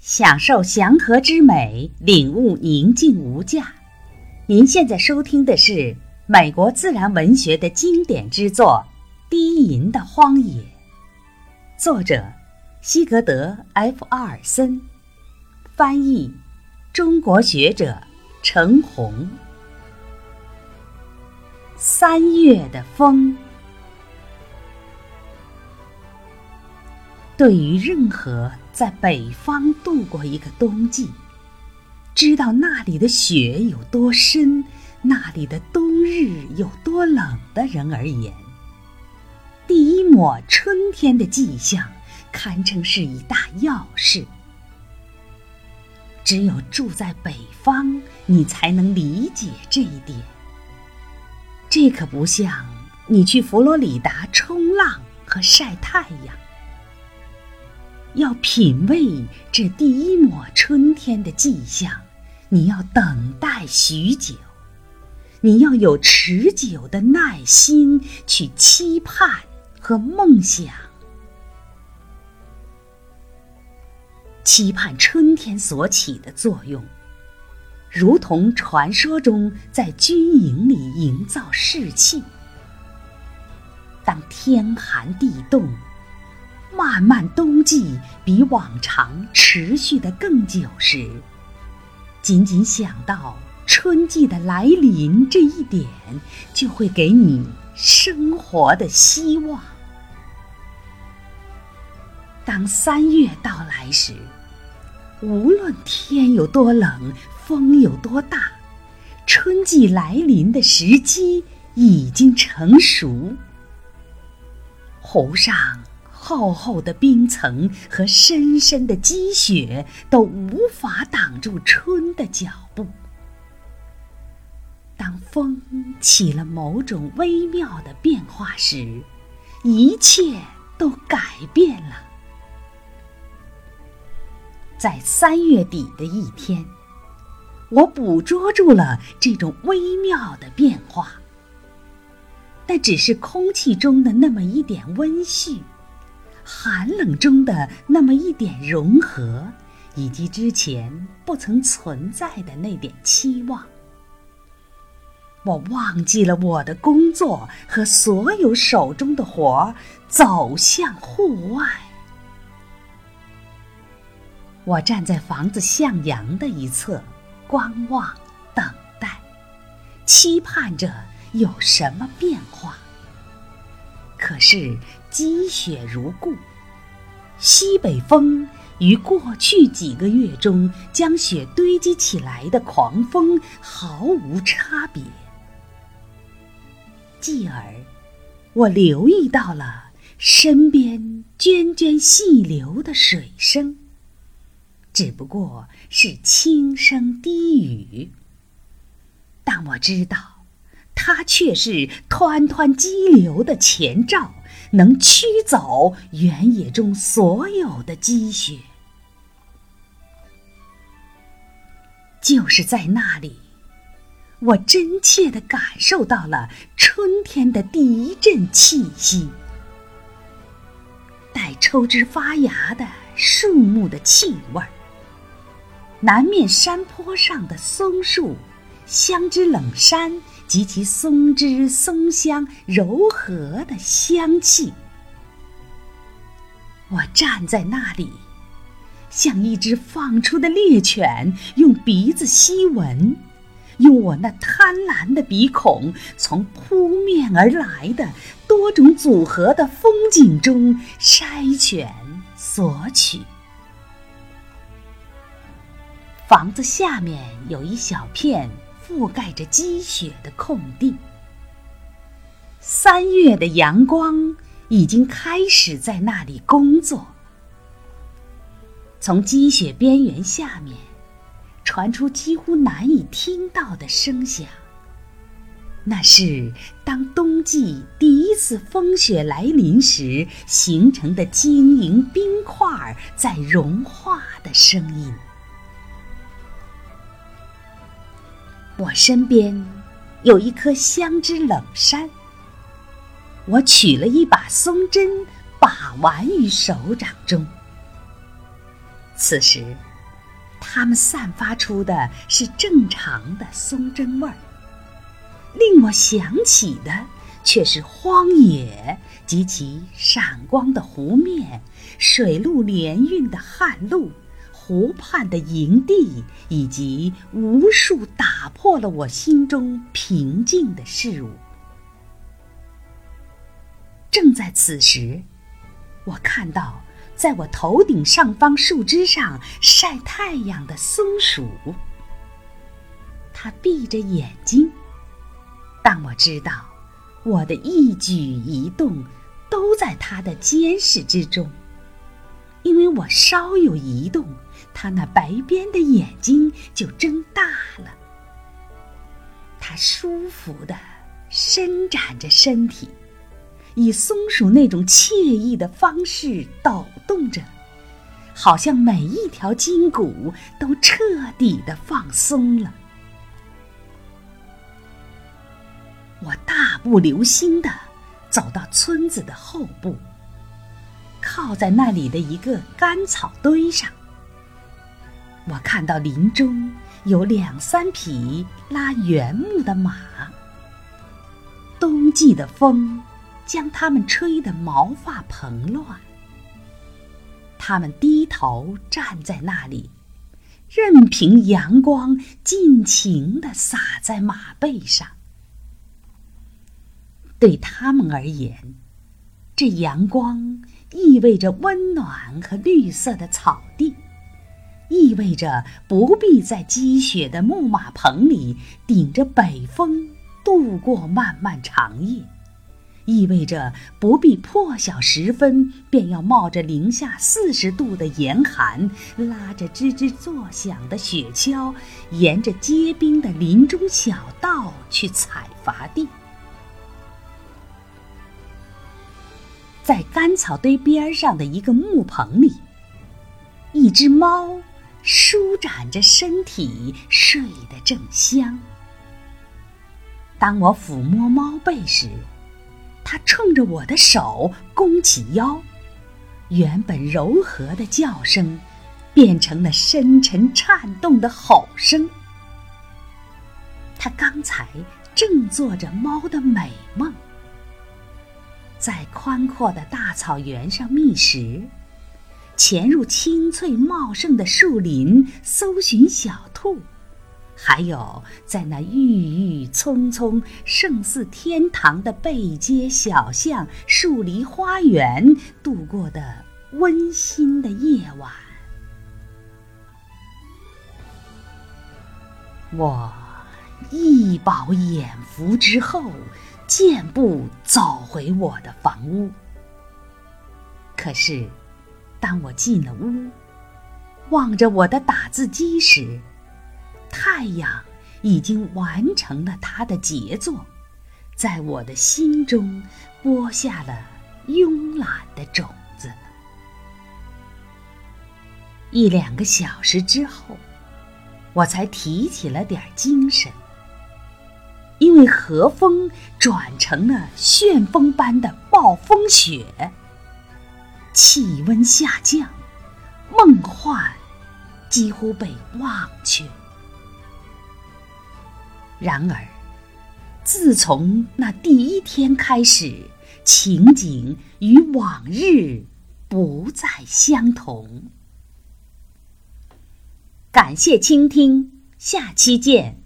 享受祥和之美，领悟宁静无价。您现在收听的是美国自然文学的经典之作《低吟的荒野》，作者西格德 ·F· 阿尔森，翻译中国学者陈红。三月的风。对于任何在北方度过一个冬季，知道那里的雪有多深，那里的冬日有多冷的人而言，第一抹春天的迹象堪称是一大要事。只有住在北方，你才能理解这一点。这可不像你去佛罗里达冲浪和晒太阳。要品味这第一抹春天的迹象，你要等待许久，你要有持久的耐心去期盼和梦想。期盼春天所起的作用，如同传说中在军营里营造士气。当天寒地冻。漫漫冬季比往常持续的更久时，仅仅想到春季的来临这一点，就会给你生活的希望。当三月到来时，无论天有多冷，风有多大，春季来临的时机已经成熟。湖上。厚厚的冰层和深深的积雪都无法挡住春的脚步。当风起了某种微妙的变化时，一切都改变了。在三月底的一天，我捕捉住了这种微妙的变化，但只是空气中的那么一点温煦。寒冷中的那么一点融合，以及之前不曾存在的那点期望，我忘记了我的工作和所有手中的活，走向户外。我站在房子向阳的一侧，观望，等待，期盼着有什么变化。可是积雪如故，西北风与过去几个月中将雪堆积起来的狂风毫无差别。继而，我留意到了身边涓涓细流的水声，只不过是轻声低语，但我知道。它却是湍湍激流的前兆，能驱走原野中所有的积雪。就是在那里，我真切的感受到了春天的第一阵气息，待抽枝发芽的树木的气味儿，南面山坡上的松树。香知冷杉及其松枝松香柔和的香气，我站在那里，像一只放出的猎犬，用鼻子吸闻，用我那贪婪的鼻孔，从扑面而来的多种组合的风景中筛选索取。房子下面有一小片。覆盖着积雪的空地，三月的阳光已经开始在那里工作。从积雪边缘下面传出几乎难以听到的声响，那是当冬季第一次风雪来临时形成的晶莹冰块在融化的声音。我身边有一棵香知冷杉，我取了一把松针，把玩于手掌中。此时，它们散发出的是正常的松针味儿，令我想起的却是荒野及其闪光的湖面、水陆联运的旱路、湖畔的营地，以及无数打破了我心中平静的事物。正在此时，我看到。在我头顶上方树枝上晒太阳的松鼠，它闭着眼睛，但我知道，我的一举一动都在它的监视之中，因为我稍有移动，他那白边的眼睛就睁大了。他舒服地伸展着身体。以松鼠那种惬意的方式抖动着，好像每一条筋骨都彻底的放松了。我大步流星的走到村子的后部，靠在那里的一个干草堆上。我看到林中有两三匹拉原木的马。冬季的风。将它们吹得毛发蓬乱。它们低头站在那里，任凭阳光尽情地洒在马背上。对他们而言，这阳光意味着温暖和绿色的草地，意味着不必在积雪的木马棚里顶着北风度过漫漫长夜。意味着不必破晓时分便要冒着零下四十度的严寒，拉着吱吱作响的雪橇，沿着结冰的林中小道去采伐地。在干草堆边上的一个木棚里，一只猫舒展着身体，睡得正香。当我抚摸猫背时，它冲着我的手弓起腰，原本柔和的叫声，变成了深沉颤动的吼声。它刚才正做着猫的美梦，在宽阔的大草原上觅食，潜入青翠茂盛的树林搜寻小兔。还有，在那郁郁葱葱、胜似天堂的背街小巷、树篱花园度过的温馨的夜晚，我一饱眼福之后，健步走回我的房屋。可是，当我进了屋，望着我的打字机时，太阳已经完成了它的杰作，在我的心中播下了慵懒的种子。一两个小时之后，我才提起了点精神，因为和风转成了旋风般的暴风雪，气温下降，梦幻几乎被忘却。然而，自从那第一天开始，情景与往日不再相同。感谢倾听，下期见。